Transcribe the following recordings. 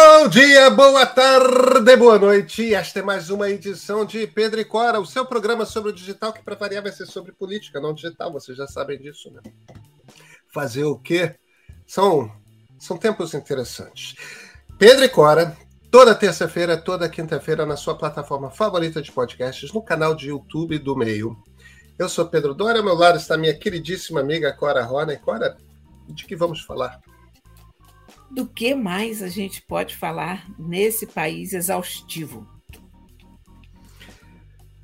Bom dia, boa tarde, boa noite. Esta é mais uma edição de Pedro e Cora, o seu programa sobre o digital, que para variar vai ser sobre política, não digital, vocês já sabem disso, né? Fazer o quê? São, são tempos interessantes. Pedro e Cora, toda terça-feira, toda quinta-feira, na sua plataforma favorita de podcasts, no canal de YouTube do Meio. Eu sou Pedro Dória, ao meu lado está minha queridíssima amiga Cora Rona. E Cora, de que vamos falar? Do que mais a gente pode falar nesse país exaustivo?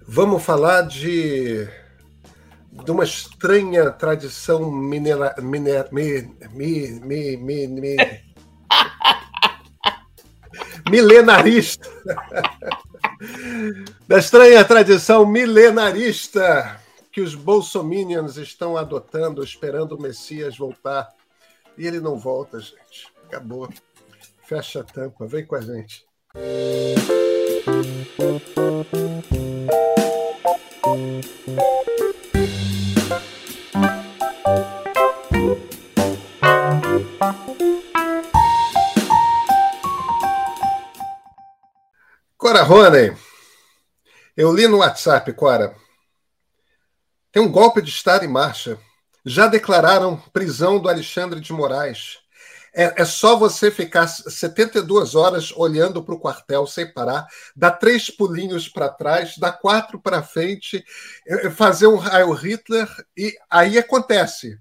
Vamos falar de, de uma estranha tradição minera, miner, mi, mi, mi, mi, mi, milenarista. da estranha tradição milenarista que os bolsominions estão adotando, esperando o Messias voltar. E ele não volta, gente. Acabou. Fecha a tampa. Vem com a gente. Cora Rony, eu li no WhatsApp, Cora. Tem um golpe de Estado em marcha. Já declararam prisão do Alexandre de Moraes. É, é só você ficar 72 horas olhando para o quartel sem parar, dar três pulinhos para trás, dar quatro para frente, é, é, fazer um raio Hitler e aí acontece.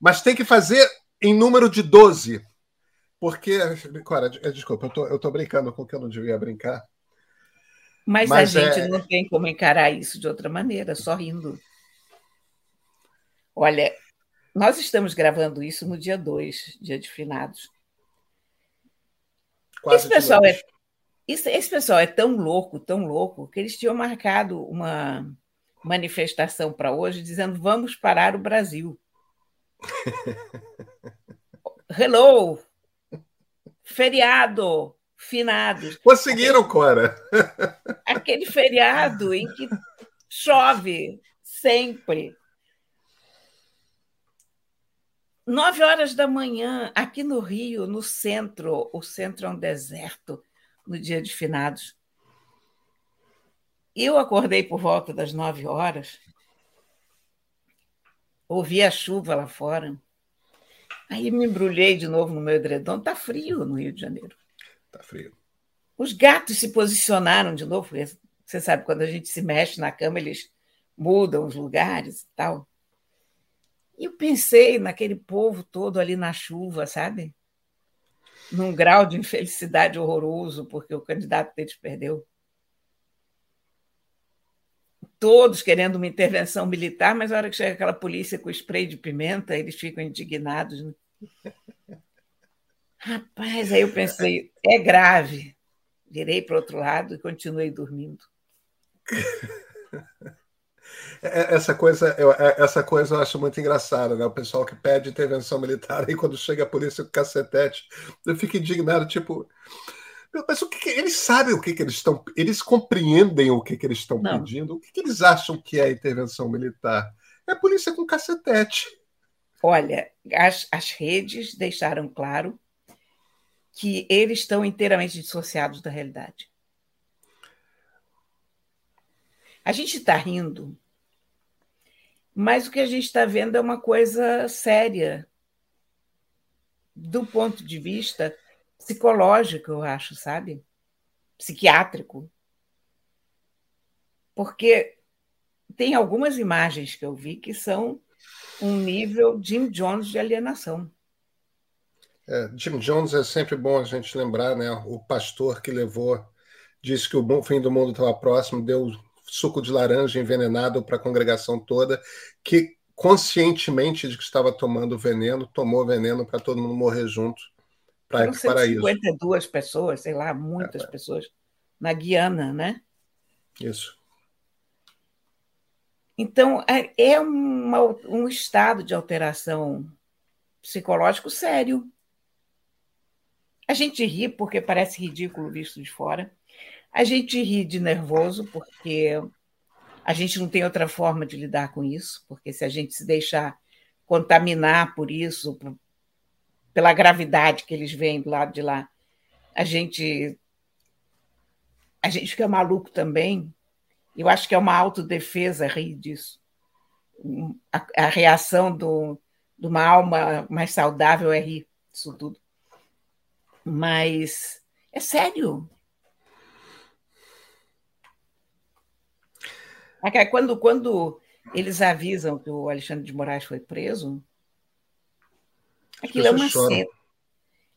Mas tem que fazer em número de 12. Porque, Cora, desculpa, eu tô, brincando com o que eu não devia brincar. Mas, Mas a gente é... não tem como encarar isso de outra maneira, só rindo. Olha, nós estamos gravando isso no dia 2, dia de finados. Quase esse pessoal, é, esse, esse pessoal é tão louco, tão louco, que eles tinham marcado uma manifestação para hoje dizendo vamos parar o Brasil. Hello! Feriado! Finados. Conseguiram, aquele, Cora! Aquele feriado em que chove sempre. Nove horas da manhã, aqui no Rio, no centro, o centro é um deserto no dia de finados. Eu acordei por volta das nove horas, ouvi a chuva lá fora, aí me embrulhei de novo no meu edredom. Tá frio no Rio de Janeiro. Tá frio. Os gatos se posicionaram de novo. Você sabe, quando a gente se mexe na cama, eles mudam os lugares e tal. E eu pensei naquele povo todo ali na chuva, sabe? Num grau de infelicidade horroroso, porque o candidato deles perdeu. Todos querendo uma intervenção militar, mas na hora que chega aquela polícia com spray de pimenta, eles ficam indignados. Né? Rapaz, aí eu pensei, é grave. Virei para o outro lado e continuei dormindo. É, é, essa coisa, eu, é, essa coisa eu acho muito engraçada, né? O pessoal que pede intervenção militar e quando chega a polícia com cacetete, eu fico indignado, tipo. Mas o que, que eles sabem o que, que eles estão. Eles compreendem o que, que eles estão pedindo? O que, que eles acham que é intervenção militar? É a polícia com cacetete. Olha, as, as redes deixaram claro que eles estão inteiramente dissociados da realidade. A gente está rindo mas o que a gente está vendo é uma coisa séria, do ponto de vista psicológico, eu acho, sabe? Psiquiátrico. Porque tem algumas imagens que eu vi que são um nível Jim Jones de alienação. É, Jim Jones é sempre bom a gente lembrar, né? O pastor que levou, disse que o fim do mundo estava próximo, deu suco de laranja envenenado para a congregação toda, que conscientemente de que estava tomando veneno, tomou veneno para todo mundo morrer junto para ir para o paraíso. 52 pessoas, sei lá, muitas é, pessoas, na Guiana, né? Isso. Então, é, é uma, um estado de alteração psicológico sério. A gente ri porque parece ridículo visto de fora, a gente ri de nervoso, porque a gente não tem outra forma de lidar com isso, porque se a gente se deixar contaminar por isso, pela gravidade que eles veem do lado de lá, a gente a gente fica maluco também. Eu acho que é uma autodefesa rir disso. A, a reação do, de uma alma mais saudável é rir disso tudo. Mas é sério. Quando, quando eles avisam que o Alexandre de Moraes foi preso, aquilo é uma choram. cena.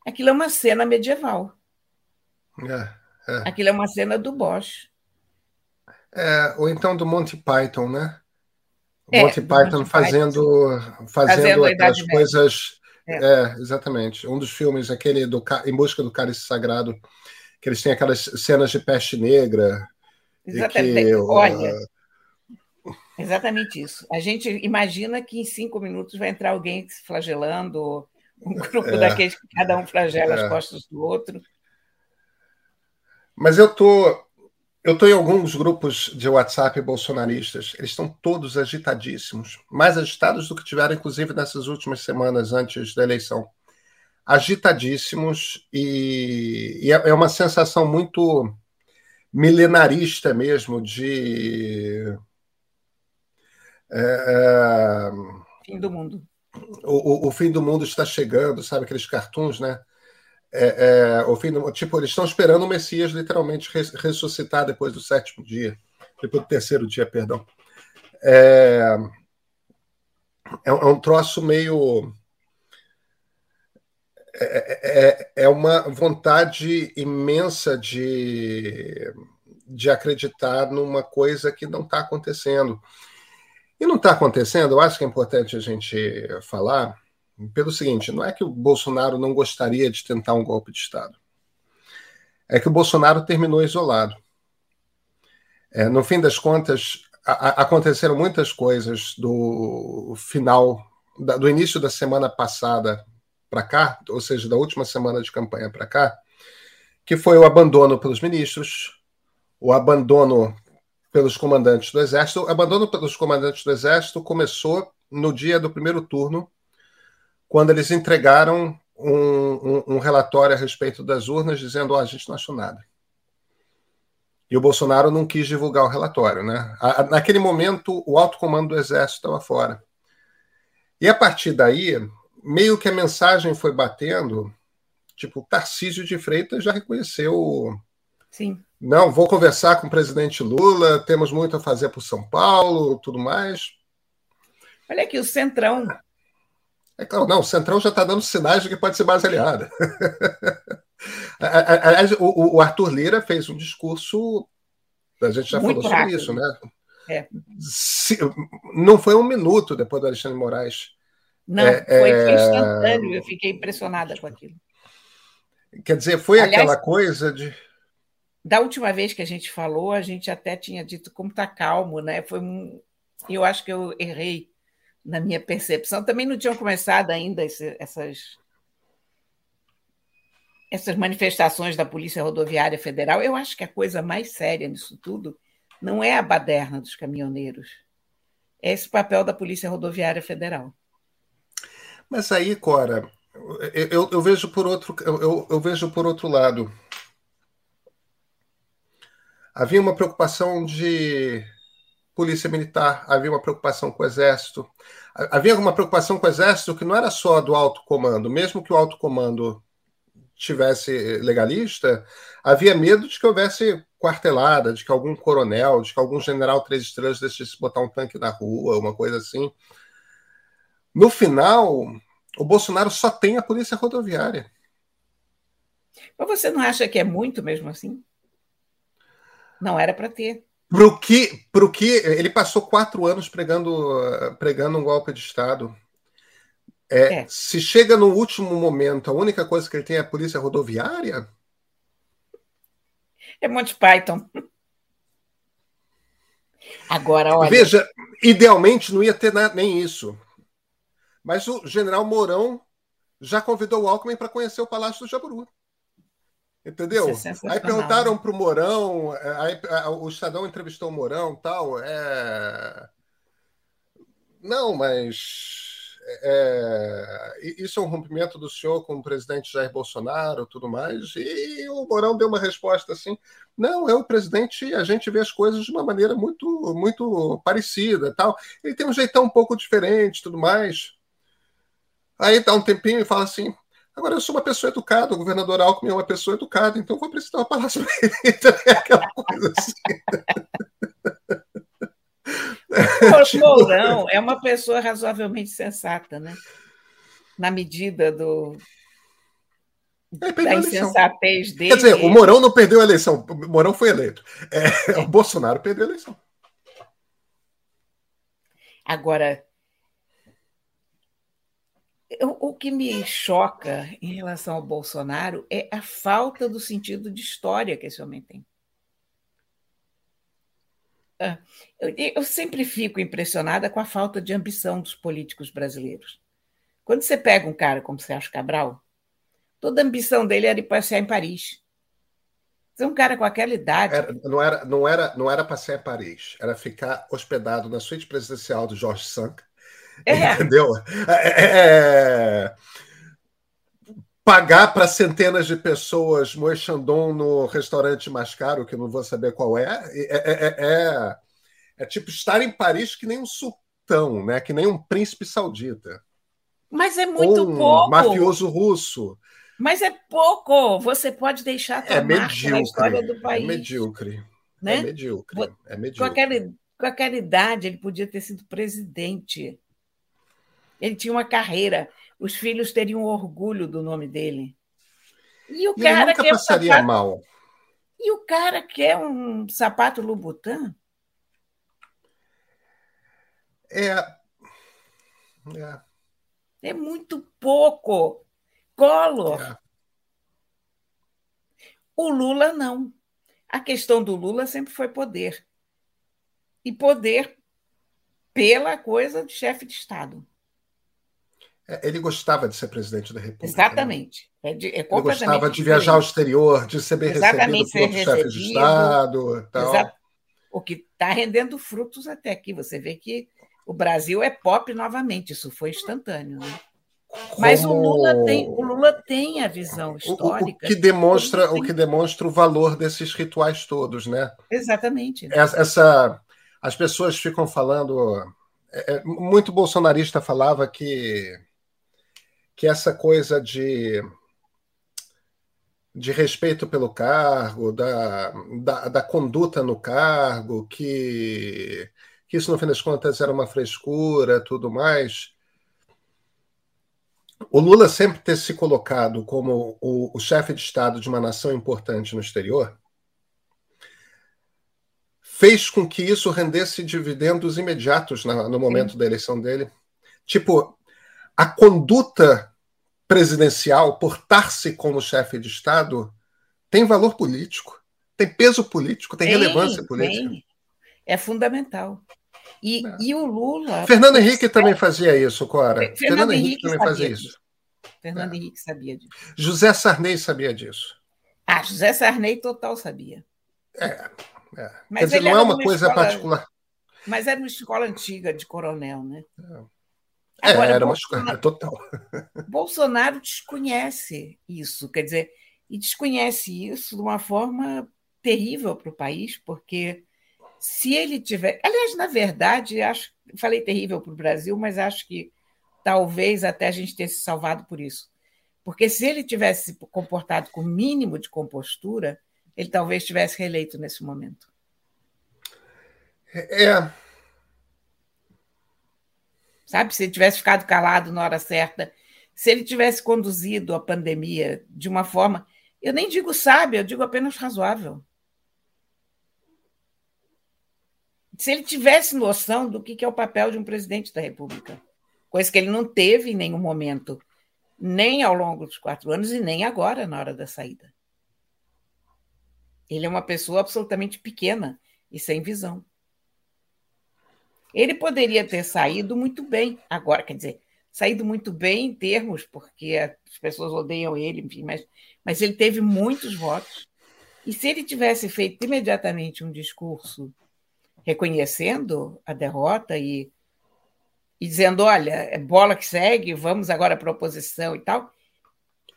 Aquilo é uma cena medieval. É, é. Aquilo é uma cena do Bosch. É, ou então do Monty Python, né? O é, Monty Python Monty fazendo, Python. fazendo, aquelas coisas. É. é. exatamente. Um dos filmes, aquele do Em Busca do Cálice Sagrado, que eles têm aquelas cenas de peste negra. Exatamente. Que, Olha. Uh, Exatamente isso. A gente imagina que em cinco minutos vai entrar alguém se flagelando, um grupo é, daqueles que cada um flagela é. as costas do outro. Mas eu tô, eu tô em alguns grupos de WhatsApp bolsonaristas. Eles estão todos agitadíssimos, mais agitados do que tiveram, inclusive, nessas últimas semanas antes da eleição. Agitadíssimos e, e é, é uma sensação muito milenarista mesmo de é, é, fim do mundo. O, o, o, fim do mundo está chegando, sabe aqueles cartoons, né? É, é, o fim do, tipo, eles estão esperando o Messias literalmente ressuscitar depois do sétimo dia, depois do terceiro dia, perdão. É, é, um é troço meio. É, é, é uma vontade imensa de, de acreditar numa coisa que não está acontecendo. E não está acontecendo, eu acho que é importante a gente falar, pelo seguinte: não é que o Bolsonaro não gostaria de tentar um golpe de Estado. É que o Bolsonaro terminou isolado. É, no fim das contas, a, a, aconteceram muitas coisas do final, da, do início da semana passada para cá, ou seja, da última semana de campanha para cá, que foi o abandono pelos ministros, o abandono pelos comandantes do Exército. O abandono pelos comandantes do Exército começou no dia do primeiro turno, quando eles entregaram um, um, um relatório a respeito das urnas, dizendo: oh, a gente não achou nada. E o Bolsonaro não quis divulgar o relatório. Né? A, naquele momento, o alto comando do Exército estava fora. E a partir daí, meio que a mensagem foi batendo, tipo, Tarcísio de Freitas já reconheceu Sim. Não, vou conversar com o presidente Lula, temos muito a fazer para o São Paulo, tudo mais. Olha aqui, o Centrão. É claro, não, o Centrão já está dando sinais de que pode ser mais aliada. Aliás, o, o, Arthur Lira fez um discurso, a gente já muito falou rápido. sobre isso, né? É. Se, não foi um minuto depois do Alexandre Moraes. Não, é, foi, é... instantâneo, eu fiquei impressionada com aquilo. Quer dizer, foi Aliás, aquela coisa de da última vez que a gente falou, a gente até tinha dito como está calmo, né? Foi um, eu acho que eu errei na minha percepção. Também não tinham começado ainda esse, essas essas manifestações da Polícia Rodoviária Federal. Eu acho que a coisa mais séria nisso tudo não é a baderna dos caminhoneiros, é esse papel da Polícia Rodoviária Federal. Mas aí, Cora, eu, eu vejo por outro eu, eu vejo por outro lado havia uma preocupação de polícia militar, havia uma preocupação com o exército, havia uma preocupação com o exército que não era só do alto comando, mesmo que o alto comando tivesse legalista, havia medo de que houvesse quartelada, de que algum coronel, de que algum general três estrelas decidisse botar um tanque na rua, uma coisa assim. No final, o Bolsonaro só tem a polícia rodoviária. Mas você não acha que é muito mesmo assim? Não era para ter. Pro que, pro que ele passou quatro anos pregando, pregando um golpe de Estado. É, é. Se chega no último momento, a única coisa que ele tem é a polícia rodoviária? É Monty Python. Agora, olha. Veja, idealmente não ia ter nada, nem isso. Mas o general Mourão já convidou o Alckmin para conhecer o Palácio do Jaburu. Entendeu? É aí perguntaram para o Mourão, aí, o Estadão entrevistou o Mourão tal. É... Não, mas é, isso é um rompimento do senhor com o presidente Jair Bolsonaro tudo mais, e o Mourão deu uma resposta assim, não, é o presidente, a gente vê as coisas de uma maneira muito, muito parecida, tal. ele tem um jeitão um pouco diferente tudo mais. Aí dá um tempinho e fala assim, Agora, eu sou uma pessoa educada, o governador Alckmin é uma pessoa educada, então vou precisar uma palavra para ele. Então, é aquela coisa assim. O tipo, Mourão é uma pessoa razoavelmente sensata, né? Na medida do, da insensatez dele. Quer dizer, o Mourão não perdeu a eleição, o Mourão foi eleito. É, o Bolsonaro perdeu a eleição. Agora, o que me choca em relação ao Bolsonaro é a falta do sentido de história que esse homem tem. Ah, eu sempre fico impressionada com a falta de ambição dos políticos brasileiros. Quando você pega um cara como Sérgio Cabral, toda a ambição dele era ir passear em Paris. Você é um cara com aquela idade. Era, não era, não era, não era passear em Paris, era ficar hospedado na suíte presidencial do Jorge Sank é. Entendeu? É, é, é pagar para centenas de pessoas Moe Chandon no restaurante mais caro, que eu não vou saber qual é, é, é, é, tipo estar em Paris que nem um sultão, né? que nem um príncipe saudita. Mas é muito um pouco. mafioso russo. Mas é pouco. Você pode deixar a é medíocre, na história do país. É medíocre. Né? É medíocre. É medíocre. Com, aquela, com aquela idade, ele podia ter sido presidente. Ele tinha uma carreira. Os filhos teriam orgulho do nome dele. E o e cara nunca que passaria sapato... mal. E o cara que é um sapato Louboutin? É. É, é muito pouco. Collor. É. O Lula não. A questão do Lula sempre foi poder. E poder pela coisa de chefe de Estado. É, ele gostava de ser presidente da República. Né? Exatamente. Né? É de, é ele gostava de viajar ao exterior, de ser bem Exatamente, recebido por chefe de Estado. Tal. O que está rendendo frutos até aqui. Você vê que o Brasil é pop novamente, isso foi instantâneo. Né? Como... Mas o Lula, tem, o Lula tem a visão histórica. O, o que demonstra, o que demonstra o valor desses rituais todos, né? Exatamente. Essa, essa as pessoas ficam falando. É, é muito bolsonarista falava que que essa coisa de, de respeito pelo cargo, da, da, da conduta no cargo, que, que isso, no fim das contas, era uma frescura, tudo mais. O Lula sempre ter se colocado como o, o chefe de Estado de uma nação importante no exterior fez com que isso rendesse dividendos imediatos na, no momento Sim. da eleição dele. Tipo, a conduta presidencial, portar-se como chefe de Estado, tem valor político, tem peso político, tem, tem relevância política. Tem. É fundamental. E, é. e o Lula. Fernando Henrique também fazia isso, Cora. Fernando, Fernando Henrique, Henrique também fazia disso. isso. Fernando é. Henrique sabia disso. José Sarney sabia disso. Ah, José Sarney total sabia. É. é. Mas Quer dizer, não é uma coisa escola, particular. Mas era uma escola antiga de coronel, né? É, Agora, era Bolsonaro, uma total. Bolsonaro desconhece isso, quer dizer, e desconhece isso de uma forma terrível para o país, porque se ele tiver. Aliás, na verdade, acho, falei terrível para o Brasil, mas acho que talvez até a gente tenha se salvado por isso. Porque se ele tivesse se comportado com o mínimo de compostura, ele talvez tivesse reeleito nesse momento. É, sabe? Se ele tivesse ficado calado na hora certa, se ele tivesse conduzido a pandemia de uma forma, eu nem digo sábia, eu digo apenas razoável. Se ele tivesse noção do que é o papel de um presidente da República, coisa que ele não teve em nenhum momento, nem ao longo dos quatro anos e nem agora, na hora da saída. Ele é uma pessoa absolutamente pequena e sem visão. Ele poderia ter saído muito bem agora, quer dizer, saído muito bem em termos, porque as pessoas odeiam ele, enfim, mas, mas ele teve muitos votos. E se ele tivesse feito imediatamente um discurso reconhecendo a derrota e e dizendo: olha, é bola que segue, vamos agora para a oposição e tal,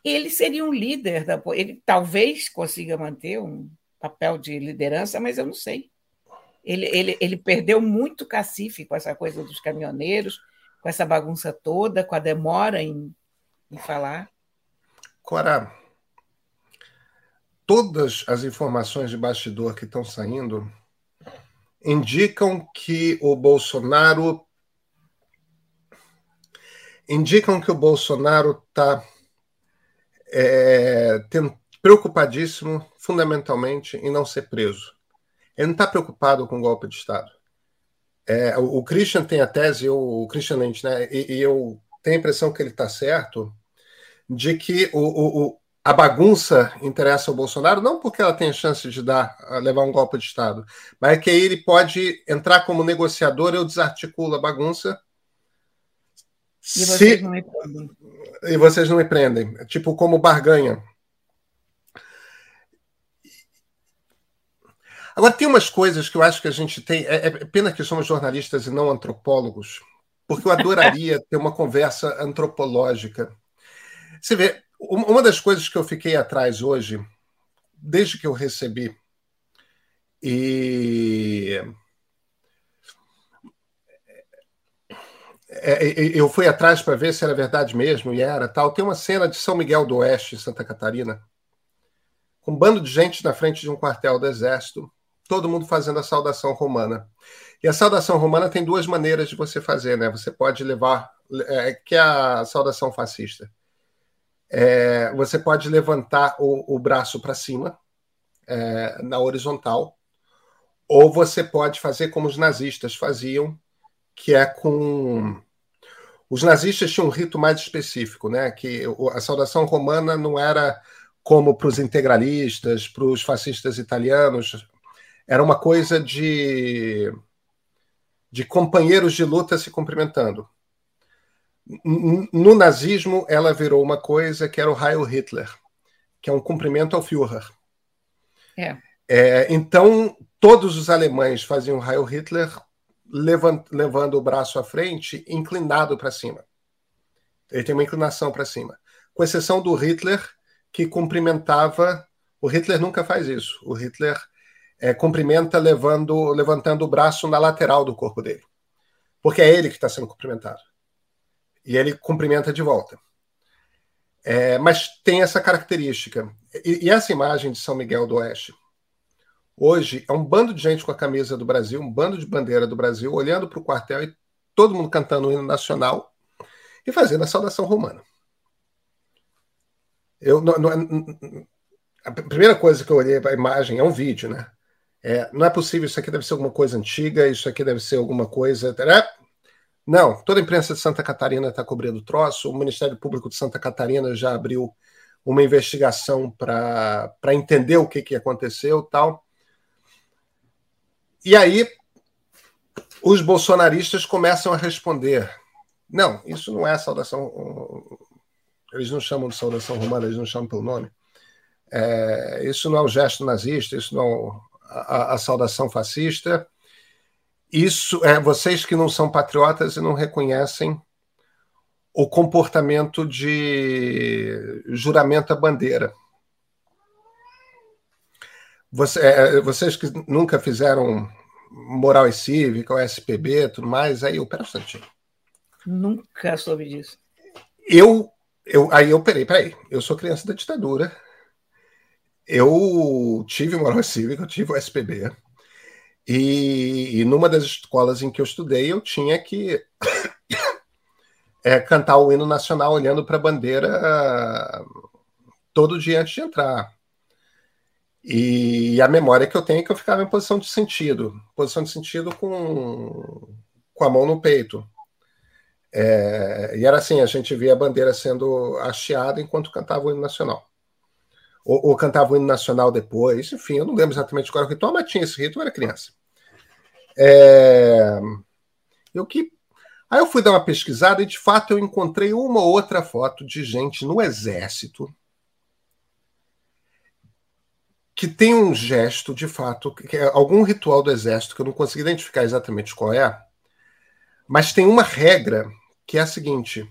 ele seria um líder da. Ele talvez consiga manter um papel de liderança, mas eu não sei. Ele, ele, ele perdeu muito cacife com essa coisa dos caminhoneiros, com essa bagunça toda, com a demora em, em falar. Cora, todas as informações de bastidor que estão saindo indicam que o Bolsonaro indicam que o Bolsonaro está é, preocupadíssimo, fundamentalmente, em não ser preso. Ele não está preocupado com o golpe de Estado. É, o, o, Christian tem a tese, o, o Christian Lynch, né, e, e, eu tenho a impressão que ele está certo, de que o, o, a bagunça interessa ao Bolsonaro, não porque ela tem chance de dar, levar um golpe de Estado, mas é que aí ele pode entrar como negociador, eu desarticulo a bagunça. E vocês se... não me prendem. E vocês não me prendem. Tipo como barganha. Agora, tem umas coisas que eu acho que a gente tem. É, é pena que somos jornalistas e não antropólogos, porque eu adoraria ter uma conversa antropológica. Você vê, uma das coisas que eu fiquei atrás hoje, desde que eu recebi, e. É, eu fui atrás para ver se era verdade mesmo, e era tal. Tem uma cena de São Miguel do Oeste, Santa Catarina, com um bando de gente na frente de um quartel do Exército, todo mundo fazendo a saudação romana. E a saudação romana tem duas maneiras de você fazer, né? Você pode levar, é, que é a saudação fascista. É, você pode levantar o, o braço para cima, é, na horizontal, ou você pode fazer como os nazistas faziam, que é com. Os nazistas tinham um rito mais específico, né? Que a saudação romana não era como para os integralistas, para os fascistas italianos, era uma coisa de, de companheiros de luta se cumprimentando. No nazismo, ela virou uma coisa que era o Heil Hitler, que é um cumprimento ao Führer. É. É, então, todos os alemães faziam Heil Hitler levant, levando o braço à frente, inclinado para cima. Ele tem uma inclinação para cima. Com exceção do Hitler, que cumprimentava. O Hitler nunca faz isso. O Hitler é, cumprimenta levando, levantando o braço na lateral do corpo dele. Porque é ele que está sendo cumprimentado. E ele cumprimenta de volta. É, mas tem essa característica. E, e, essa imagem de São Miguel do Oeste, hoje, é um bando de gente com a camisa do Brasil, um bando de bandeira do Brasil, olhando para o quartel e todo mundo cantando o hino nacional e fazendo a saudação romana. Eu, não, a primeira coisa que eu olhei para a imagem é um vídeo, né? É, não é possível, isso aqui deve ser alguma coisa antiga, isso aqui deve ser alguma coisa. Né? Não, toda a imprensa de Santa Catarina está cobrindo o troço, o Ministério Público de Santa Catarina já abriu uma investigação para entender o que, que aconteceu tal. E aí os bolsonaristas começam a responder: não, isso não é saudação. Eles não chamam de saudação romana, eles não chamam pelo nome. É, isso não é um gesto nazista, isso não a, a saudação fascista. Isso é vocês que não são patriotas e não reconhecem o comportamento de juramento à bandeira. Você, é, vocês que nunca fizeram moral e cívica, o SPB, tudo mais, aí eu pera um instantinho. Nunca soube disso. Eu, eu, aí eu peraí, peraí. Eu sou criança da ditadura eu tive moral cívica, eu tive o SPB, e, e, numa das escolas em que eu estudei, eu tinha que é, cantar o hino nacional olhando para a bandeira todo dia antes de entrar. E a memória que eu tenho é que eu ficava em posição de sentido posição de sentido com, com a mão no peito. É, e era assim: a gente via a bandeira sendo hasteada enquanto cantava o hino nacional ou, ou cantava o hino nacional depois, enfim, eu não lembro exatamente qual era o ritual, mas tinha esse rito, eu era criança. É... Eu que... Aí eu fui dar uma pesquisada e, de fato, eu encontrei uma ou outra foto de gente no exército que tem um gesto, de fato, que é algum ritual do exército, que eu não consegui identificar exatamente qual é, Mas tem uma regra que é a seguinte: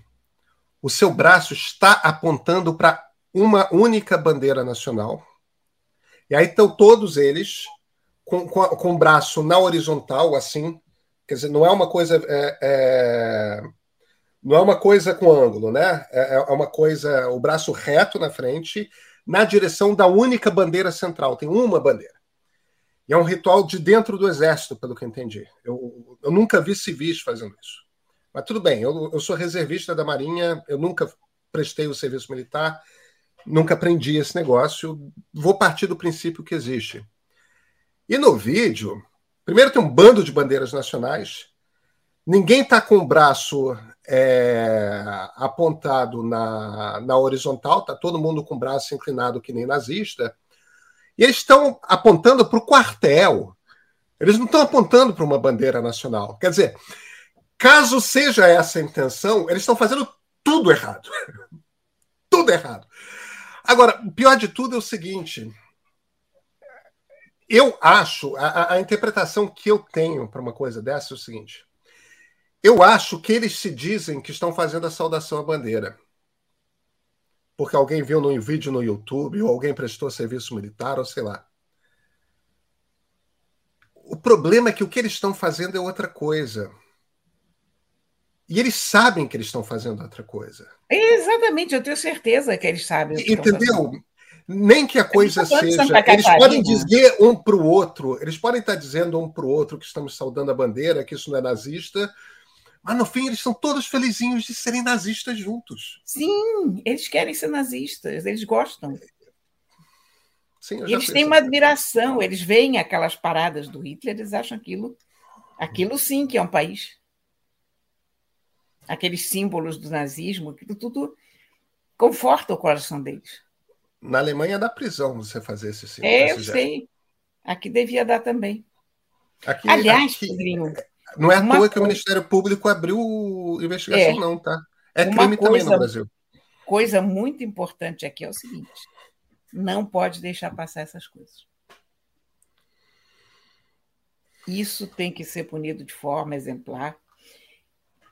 o seu braço está apontando para uma única bandeira nacional. E aí estão todos eles com, com, com, o braço na horizontal, assim. Quer dizer, não é uma coisa. É, é, não é uma coisa com ângulo, né? É, é uma coisa. O braço reto na frente, na direção da única bandeira central. Tem uma bandeira. E é um ritual de dentro do exército, pelo que eu entendi. Eu, eu nunca vi civis fazendo isso. Mas tudo bem, eu, eu sou reservista da Marinha, eu nunca prestei o serviço militar, nunca aprendi esse negócio, vou partir do princípio que existe. E no vídeo, primeiro tem um bando de bandeiras nacionais, ninguém está com o braço é, apontado na, na horizontal, está todo mundo com o braço inclinado que nem nazista, e eles estão apontando para o quartel. Eles não estão apontando para uma bandeira nacional. Quer dizer, caso seja essa a intenção, eles estão fazendo tudo errado. tudo errado. Agora, o pior de tudo é o seguinte. Eu acho, a, a interpretação que eu tenho para uma coisa dessa é o seguinte. Eu acho que eles se dizem que estão fazendo a saudação à bandeira porque alguém viu no vídeo no YouTube, ou alguém prestou serviço militar, ou sei lá. O problema é que o que eles estão fazendo é outra coisa. E eles sabem que eles estão fazendo outra coisa. Exatamente, eu tenho certeza que eles sabem. Que Entendeu? Nem que a coisa seja. Eles podem dizer um para o outro, eles podem estar dizendo um para o outro que estamos saudando a bandeira, que isso não é nazista, mas no fim eles são todos felizinhos de serem nazistas juntos. Sim, eles querem ser nazistas, eles gostam. Sim, eles têm uma admiração, eles veem aquelas paradas do Hitler, eles acham aquilo, aquilo sim que é um país. Aqueles símbolos do nazismo, aquilo tudo conforta o coração deles. Na Alemanha dá prisão você fazer esse símbolo. É, eu sei. Aqui devia dar também. Aqui, Aliás, aqui... Pedrinho, não é à toa que o Ministério Público abriu investigação, é, não, tá? É crime coisa, também no Brasil. Coisa muito importante aqui é o seguinte: não pode deixar passar essas coisas. Isso tem que ser punido de forma exemplar.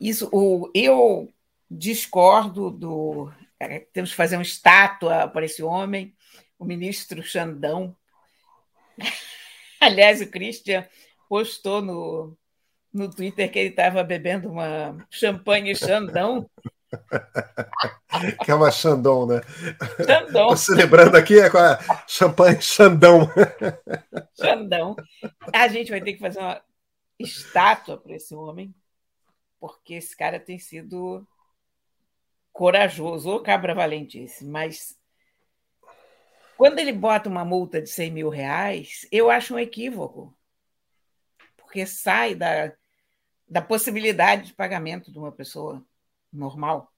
Isso, o, eu discordo do. É, temos que fazer uma estátua para esse homem, o ministro Xandão. Aliás, o Christian postou no, no Twitter que ele estava bebendo uma champanhe Xandão. que é uma Xandão, né? Xandão. celebrando aqui é com a champanhe Xandão. Xandão. A gente vai ter que fazer uma estátua para esse homem, porque esse cara tem sido corajoso, ou cabra valentice, mas quando ele bota uma multa de 100 mil reais, eu acho um equívoco porque sai da, da possibilidade de pagamento de uma pessoa normal.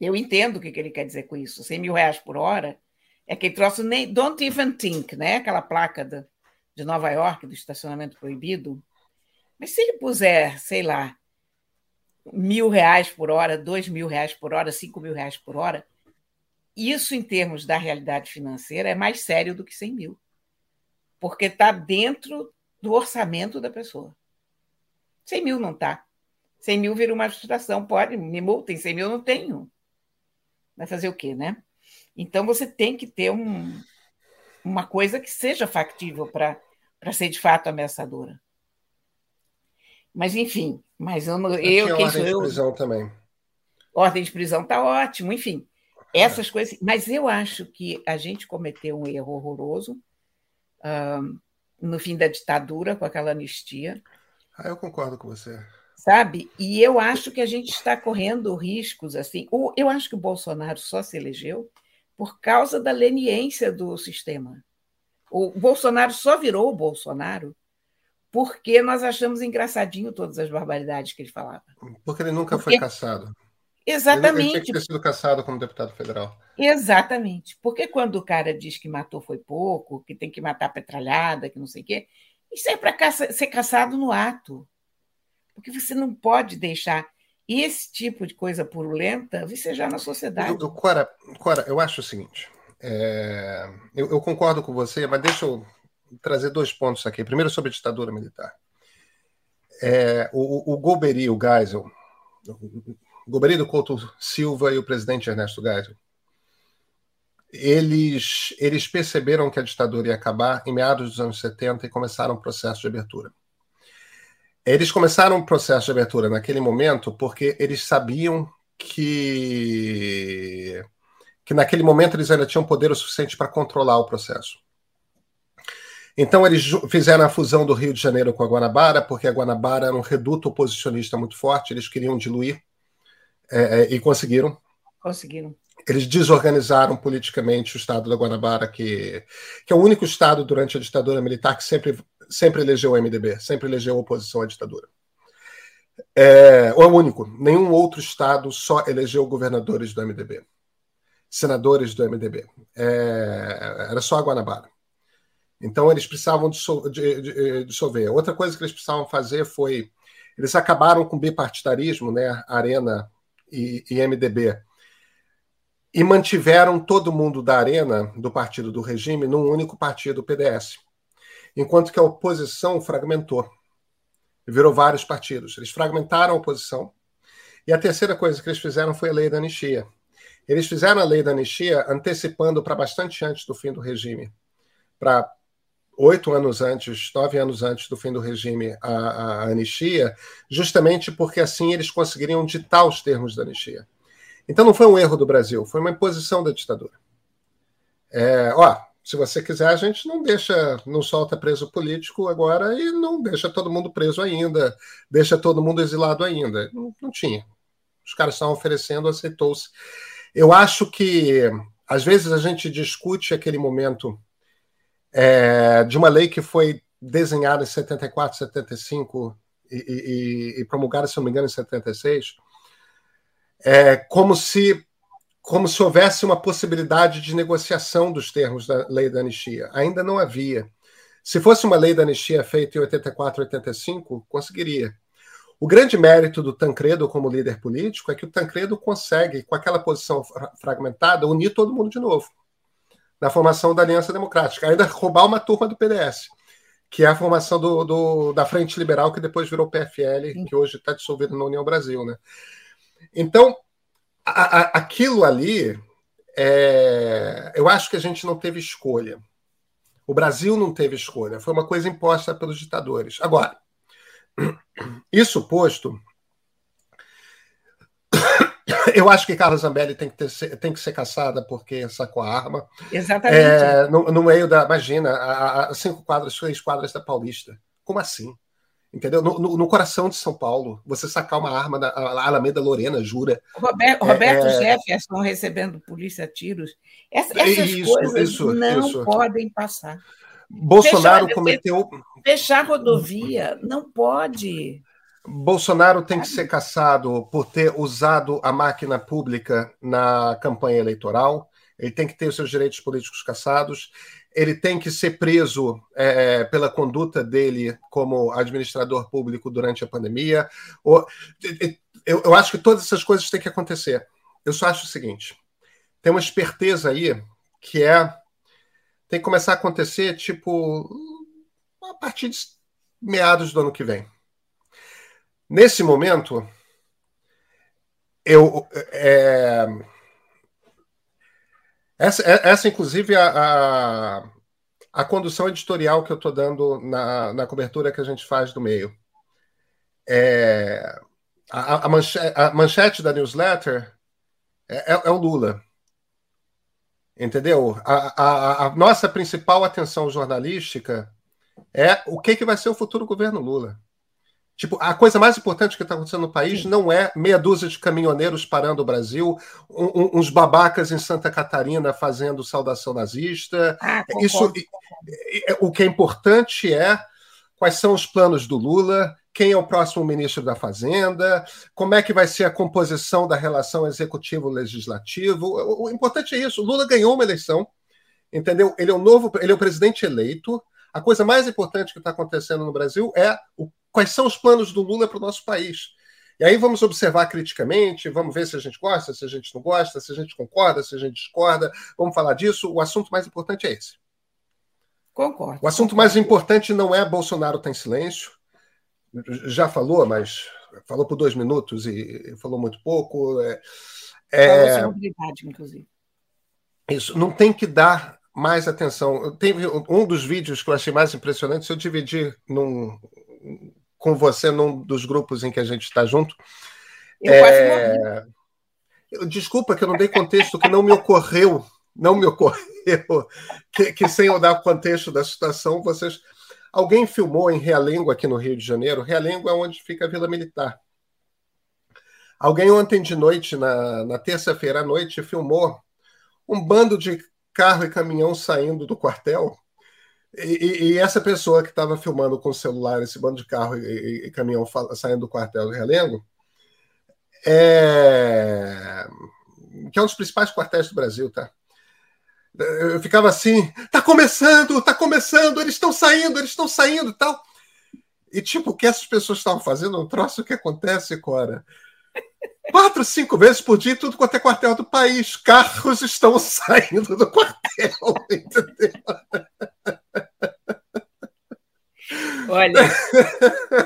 Eu entendo o que ele quer dizer com isso. 100 mil reais por hora é aquele troço nem don't even think, né? Aquela placa da, de Nova York do estacionamento proibido. Mas se ele puser, sei lá, mil reais por hora, dois mil reais por hora, cinco mil reais por hora, isso em termos da realidade financeira é mais sério do que 100 mil, porque está dentro do orçamento da pessoa. 100 mil não está. 100 mil vira uma frustração. Pode, me multem, 100 mil não tenho. Vai fazer o quê, né? Então você tem que ter um, uma coisa que seja factível para ser de fato ameaçadora. Mas enfim, mas eu, eu, eu quem ordem de prisão também. Ordem de prisão está ótimo, enfim. Essas é. coisas. Mas eu acho que a gente cometeu um erro horroroso um, no fim da ditadura, com aquela anistia. Ah, eu concordo com você. Sabe? E eu acho que a gente está correndo riscos assim. Eu acho que o Bolsonaro só se elegeu por causa da leniência do sistema. O Bolsonaro só virou o Bolsonaro porque nós achamos engraçadinho todas as barbaridades que ele falava. Porque ele nunca porque... foi caçado. Exatamente. Ele, ele tinha que ter sido caçado como deputado federal. Exatamente. Porque quando o cara diz que matou foi pouco, que tem que matar petralhada, que não sei o quê, isso é para caça, ser caçado no ato. Porque você não pode deixar esse tipo de coisa purulenta vicejar na sociedade. Eu, eu, Cora, Cora, eu acho o seguinte. É, eu, eu, concordo com você, mas deixa eu trazer dois pontos aqui. Primeiro, sobre a ditadura militar. é, o, o Golbery, o Geisel, o Golbery do Couto Silva e o presidente Ernesto Geisel, eles, eles perceberam que a ditadura ia acabar em meados dos anos 70 e começaram o processo de abertura. Eles começaram o processo de abertura naquele momento porque eles sabiam que, que naquele momento eles ainda tinham poder o suficiente para controlar o processo. Então eles fizeram a fusão do Rio de Janeiro com a Guanabara, porque a Guanabara era um reduto oposicionista muito forte, eles queriam diluir é, é, e conseguiram. Conseguiram. Eles desorganizaram politicamente o estado da Guanabara, que, que é o único estado durante a ditadura militar que sempre, sempre elegeu o MDB, sempre elegeu oposição à ditadura. É, ou é o único. Nenhum outro estado só elegeu governadores do MDB, senadores do MDB. É, era só a Guanabara. Então eles precisavam dissolver. Outra coisa que eles precisavam fazer foi eles acabaram com o bipartidarismo, né, Arena e, e MDB, e mantiveram todo mundo da Arena, do partido do regime, num único partido, o PDS, enquanto que a oposição fragmentou, virou vários partidos. Eles fragmentaram a oposição. E a terceira coisa que eles fizeram foi a lei da anistia. Eles fizeram a lei da anistia antecipando para bastante antes do fim do regime, para oito anos antes, nove anos antes do fim do regime, a, a, anistia, justamente porque assim eles conseguiriam ditar os termos da anistia. Então não foi um erro do Brasil, foi uma imposição da ditadura. É, ó, se você quiser, a gente não deixa, não solta preso político agora e não deixa todo mundo preso ainda, deixa todo mundo exilado ainda. Não, não tinha. Os caras estavam oferecendo, aceitou-se. Eu acho que às vezes a gente discute aquele momento é, de uma lei que foi desenhada em 74, 75 e, e, e promulgada, se não me engano, em 76, é, como se como se houvesse uma possibilidade de negociação dos termos da lei da anistia. Ainda não havia. Se fosse uma lei da anistia feita em 84, 85, conseguiria. O grande mérito do Tancredo como líder político é que o Tancredo consegue, com aquela posição fragmentada, unir todo mundo de novo na formação da Aliança Democrática, ainda roubar uma turma do PDS, que é a formação do, do da Frente Liberal, que depois virou PFL, Sim. que hoje está dissolvido na União Brasil. Né? Então, a, a, aquilo ali, é, eu acho que a gente não teve escolha. O Brasil não teve escolha, foi uma coisa imposta pelos ditadores. Agora, isso posto, eu acho que Carla Zambelli tem que, ter, tem que ser caçada porque sacou a arma. Exatamente. É, no, no, meio da. Imagina, a, a cinco quadras, seis quadras da Paulista. Como assim? Entendeu? No, no, no, coração de São Paulo, você sacar uma arma da Alameda Lorena, jura. Roberto, Roberto é, é, Jefferson recebendo polícia a tiros. Essa, essas isso, coisas isso, não isso. podem passar. Bolsonaro fechar, cometeu. Fechar rodovia, não pode. Bolsonaro tem que ser caçado por ter usado a máquina pública na campanha eleitoral, ele tem que ter os seus direitos políticos caçados, ele tem que ser preso é, pela conduta dele como administrador público durante a pandemia. Eu, eu acho que todas essas coisas têm que acontecer. Eu só acho o seguinte: tem uma esperteza aí que é. tem que começar a acontecer, tipo, a partir de meados do ano que vem. Nesse momento, eu. É, essa, essa inclusive, a, a, a condução editorial que eu estou dando na, na cobertura que a gente faz do meio. É, a, a, manchete, a manchete da newsletter é, é, é o Lula. Entendeu? A, a, a, nossa principal atenção jornalística é o que, que vai ser o futuro governo Lula. Tipo, a coisa mais importante que está acontecendo no país Sim. não é meia dúzia de caminhoneiros parando o Brasil, um, um, uns babacas em Santa Catarina fazendo saudação nazista. Ah, Isso, o que é importante é quais são os planos do Lula, quem é o próximo ministro da Fazenda, como é que vai ser a composição da relação executivo-legislativo. O, o importante é isso. O Lula ganhou uma eleição, entendeu? Ele é o novo, ele é o presidente eleito. A coisa mais importante que está acontecendo no Brasil é o quais são os planos do Lula para o nosso país. E aí vamos observar criticamente, vamos ver se a gente gosta, se a gente não gosta, se a gente concorda, se a gente discorda. Vamos falar disso. O assunto mais importante é esse. Concordo. O assunto mais importante não é Bolsonaro está em silêncio. já falou, mas falou por dois minutos e falou muito pouco. É, é, inclusive. Isso, não tem que dar mais atenção. Teve um dos vídeos que eu achei mais impressionante, se eu dividir num, com você num dos grupos em que a gente está junto. Eu é... Desculpa que eu não dei contexto, que não me ocorreu, não me ocorreu que, que sem eu dar contexto da situação, vocês. Alguém filmou em Realengo aqui no Rio de Janeiro. Realengo é onde fica a Vila Militar. Alguém ontem de noite, na, na terça-feira à noite, filmou um bando de carro e caminhão saindo do quartel. E, e essa pessoa que estava filmando com o celular esse bando de carro e, e caminhão saindo do quartel do Realengo é... que é um dos principais quartéis do Brasil, tá? Eu ficava assim, tá começando, tá começando, eles estão saindo, eles estão saindo e tal. E tipo, o que essas pessoas estavam fazendo é um troço que acontece, Cora. Quatro, cinco vezes por dia, tudo quanto é quartel do país. Carros estão saindo do quartel, entendeu? Olha,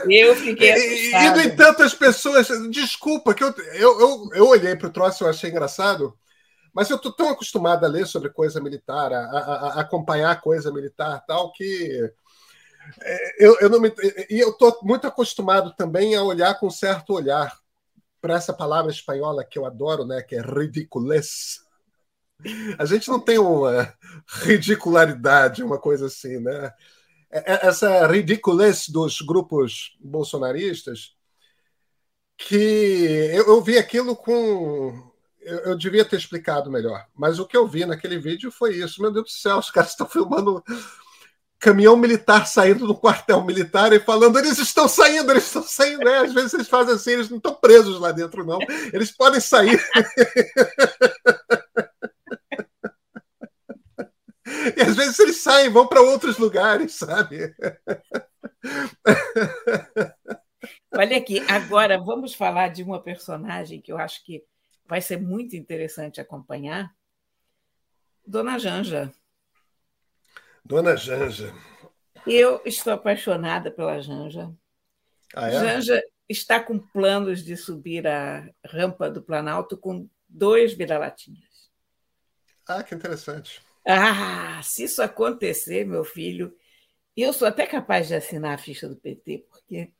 eu fiquei assustada. E, no entanto, as pessoas. Desculpa, que eu, eu, eu, eu olhei para o troço e achei engraçado, mas eu estou tão acostumado a ler sobre coisa militar, a, a, a acompanhar coisa militar tal, que. É, eu, eu não me, e eu estou muito acostumado também a olhar com certo olhar para essa palavra espanhola que eu adoro, né, que é ridiculez. A gente não tem uma ridicularidade, uma coisa assim, né? É, é, essa ridiculez dos grupos bolsonaristas que eu, eu vi aquilo com eu, eu, devia ter explicado melhor, mas o que eu vi naquele vídeo foi isso. Meu Deus do céu, os caras estão filmando caminhão militar saindo do quartel militar e falando: eles estão saindo, eles estão saindo. É, às vezes eles fazem assim, eles não estão presos lá dentro, não. Eles podem sair. e às vezes eles saem, vão para outros lugares, sabe? Olha aqui, agora vamos falar de uma personagem que eu acho que vai ser muito interessante acompanhar. Dona Janja. Dona Janja. Eu estou apaixonada pela Janja. Ah, é? Janja está com planos de subir a rampa do Planalto com dois vira-latinhas. Ah, que interessante. Ah, se isso acontecer, meu filho, eu sou até capaz de assinar a ficha do PT, porque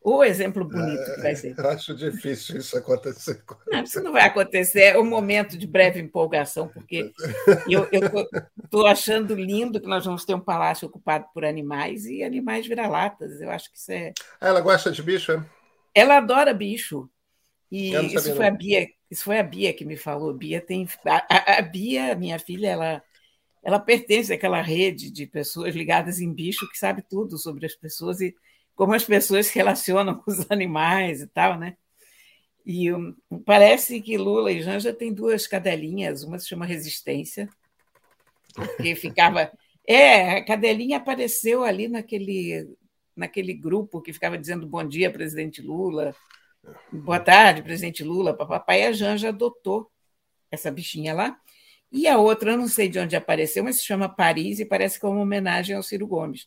o exemplo bonito que vai ser. Eu acho difícil isso acontecer. Não, isso não vai acontecer. É um momento de breve empolgação, porque eu estou achando lindo que nós vamos ter um palácio ocupado por animais e animais vira-latas. Eu acho que isso é. Ah, ela gosta de bicho, é? Ela adora bicho. E isso foi, a Bia, isso foi a Bia que me falou. Bia tem. A, a, a Bia, minha filha, ela ela pertence àquela rede de pessoas ligadas em bicho que sabe tudo sobre as pessoas e como as pessoas se relacionam com os animais e tal, né? E um, parece que Lula e Janja têm duas cadelinhas, uma se chama Resistência, que ficava. É, a cadelinha apareceu ali naquele, naquele grupo que ficava dizendo bom dia, presidente Lula, boa tarde, presidente Lula, papai. A Janja adotou essa bichinha lá. E a outra, eu não sei de onde apareceu, mas se chama Paris e parece que é uma homenagem ao Ciro Gomes.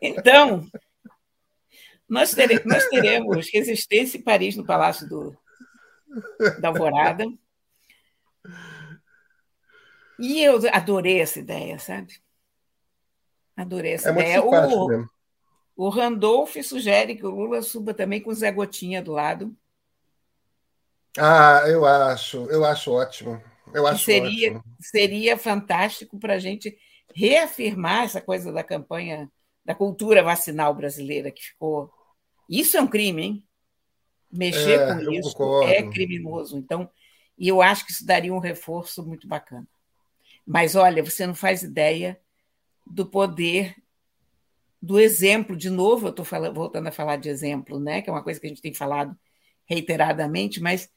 Então, nós, tere, nós teremos Resistência em Paris no Palácio do, da Alvorada. E eu adorei essa ideia, sabe? Adorei essa é ideia. O, mesmo. o Randolph sugere que o Lula suba também com o Zé Gotinha do lado. Ah, eu acho, eu acho ótimo. Eu acho seria, ótimo. seria fantástico para a gente reafirmar essa coisa da campanha da cultura vacinal brasileira que ficou. Isso é um crime, hein? Mexer é, com isso concordo. é criminoso. Então, e eu acho que isso daria um reforço muito bacana. Mas olha, você não faz ideia do poder do exemplo. De novo, eu estou voltando a falar de exemplo, né? Que é uma coisa que a gente tem falado reiteradamente, mas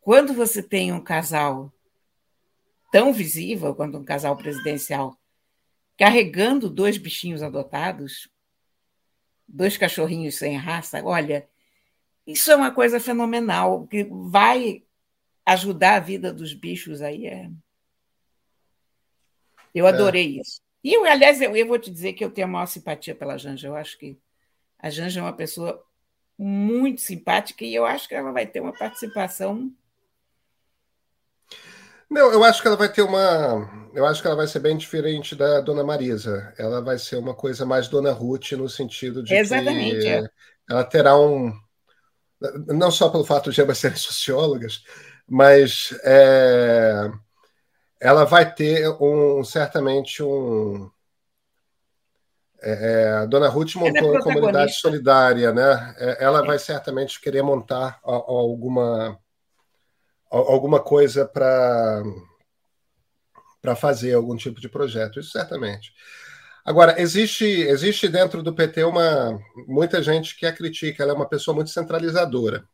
quando você tem um casal tão visível quanto um casal presidencial carregando dois bichinhos adotados, dois cachorrinhos sem raça, olha, isso é uma coisa fenomenal que vai ajudar a vida dos bichos aí é. Eu é. adorei é. isso. E eu, aliás, eu, eu vou te dizer que eu tenho a maior simpatia pela Janja. Eu acho que a Janja é uma pessoa muito simpática e eu acho que ela vai ter uma participação. Não, eu acho que ela vai ter uma. Eu acho que ela vai ser bem diferente da Dona Marisa. Ela vai ser uma coisa mais Dona Ruth no sentido de Exatamente, que é. ela terá um. Não só pelo fato de ambas serem sociólogas, mas é... ela vai ter um certamente um é, é, a Dona Ruth é montou uma comunidade solidária, né? Ela vai certamente querer montar alguma, alguma coisa para para fazer algum tipo de projeto, isso certamente. Agora, existe, existe dentro do PT uma muita gente que a critica, ela é uma pessoa muito centralizadora.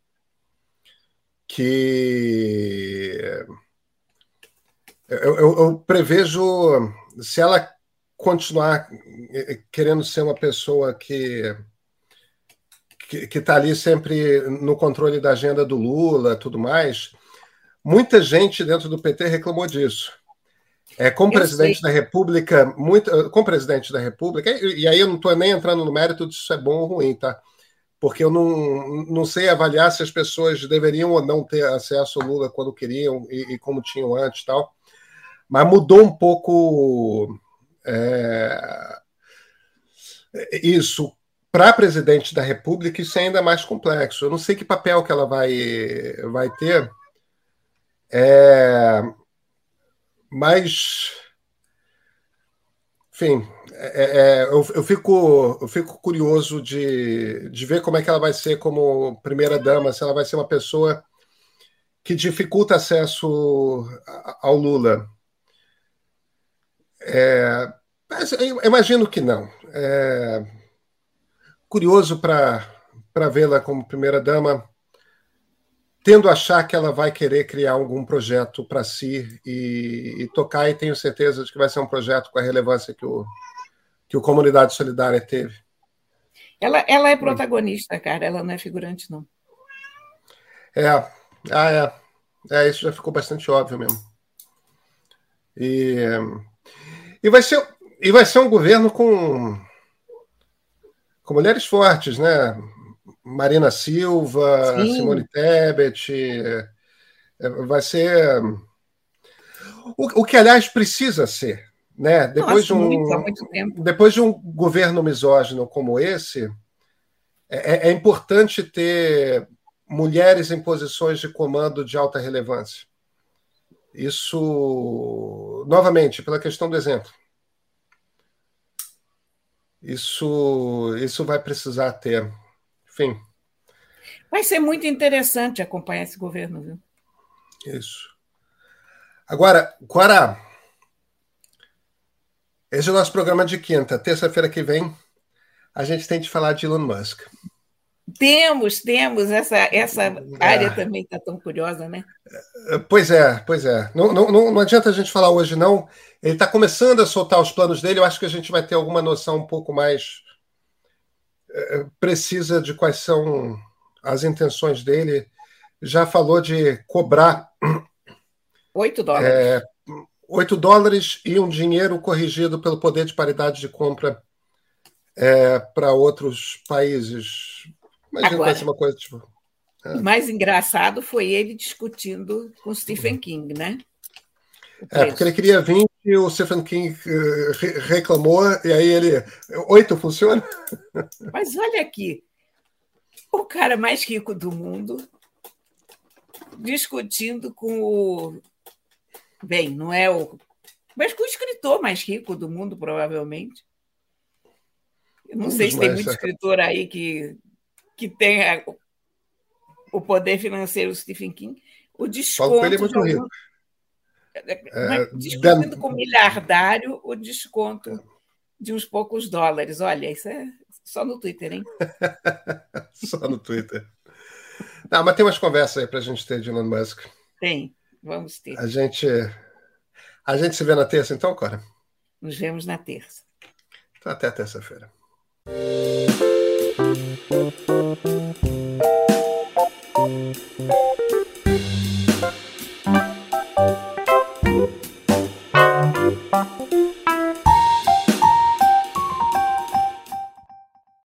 Que eu, eu, eu prevejo, se ela continuar eh, eh, querendo ser uma pessoa que que está ali sempre no controle da agenda do Lula, tudo mais. Muita gente dentro do PT reclamou disso. É, como eu presidente sei. da República, muito, como presidente da República, e, e aí eu não estou nem entrando no mérito disso é bom ou ruim, tá? Porque eu não, não sei avaliar se as pessoas deveriam ou não ter acesso ao Lula quando queriam e, e como tinham antes tal. Mas mudou um pouco é... Isso, para presidente da República, isso é ainda mais complexo. Eu não sei que papel que ela vai, vai ter, é... mas, enfim, é, é, eu, eu, fico, eu fico curioso de, de ver como é que ela vai ser como primeira-dama, se ela vai ser uma pessoa que dificulta acesso ao Lula. É, imagino que não. É, curioso para vê-la como primeira-dama, tendo a achar que ela vai querer criar algum projeto para si e, e, tocar, e tenho certeza de que vai ser um projeto com a relevância que o, que o Comunidade Solidária teve. Ela, ela é protagonista, cara, ela não é figurante, não. É, ah, é. é isso já ficou bastante óbvio mesmo. E. E vai ser, e vai ser um governo com, com mulheres fortes, né? Marina Silva, Sim. Simone Tebet. É, vai ser. O, o, que, aliás, precisa ser. Né? Depois, Nossa, de um, muito, depois de um governo misógino como esse, é, é, é importante ter mulheres em posições de comando de alta relevância. Isso, novamente, pela questão do exemplo. Isso, isso vai precisar ter. Enfim. Vai ser muito interessante acompanhar esse governo, viu? Isso. Agora, Guará, esse é o nosso programa de quinta. Terça-feira que vem, a gente tem de falar de Elon Musk. Temos, temos. Essa, essa área é. também está tão curiosa, né? Pois é, pois é. Não, não, não adianta a gente falar hoje, não. Ele está começando a soltar os planos dele. Eu acho que a gente vai ter alguma noção um pouco mais é, precisa de quais são as intenções dele. Já falou de cobrar. 8 dólares. É, 8 dólares e um dinheiro corrigido pelo poder de paridade de compra é, para outros países Imagina Agora, uma coisa tipo. É. O mais engraçado foi ele discutindo com Stephen King, né? É, porque ele queria 20 e o Stephen King eh, reclamou, e aí ele. Oito funciona? Mas olha aqui. O cara mais rico do mundo discutindo com o. Bem, não é o. Mas com o escritor mais rico do mundo, provavelmente. Eu não um sei se tem muito escritor aí que que tem o poder financeiro do Stephen King, o desconto. Ele é muito rico. É, discutindo com o miliardário o desconto de uns poucos dólares. Olha, isso é só no Twitter, hein? só no Twitter. Não, mas tem umas conversas aí para a gente ter de Elon Musk. Tem, vamos ter. A gente, a gente se vê na terça, então, Cora? Nos vemos na terça. Então, até terça-feira.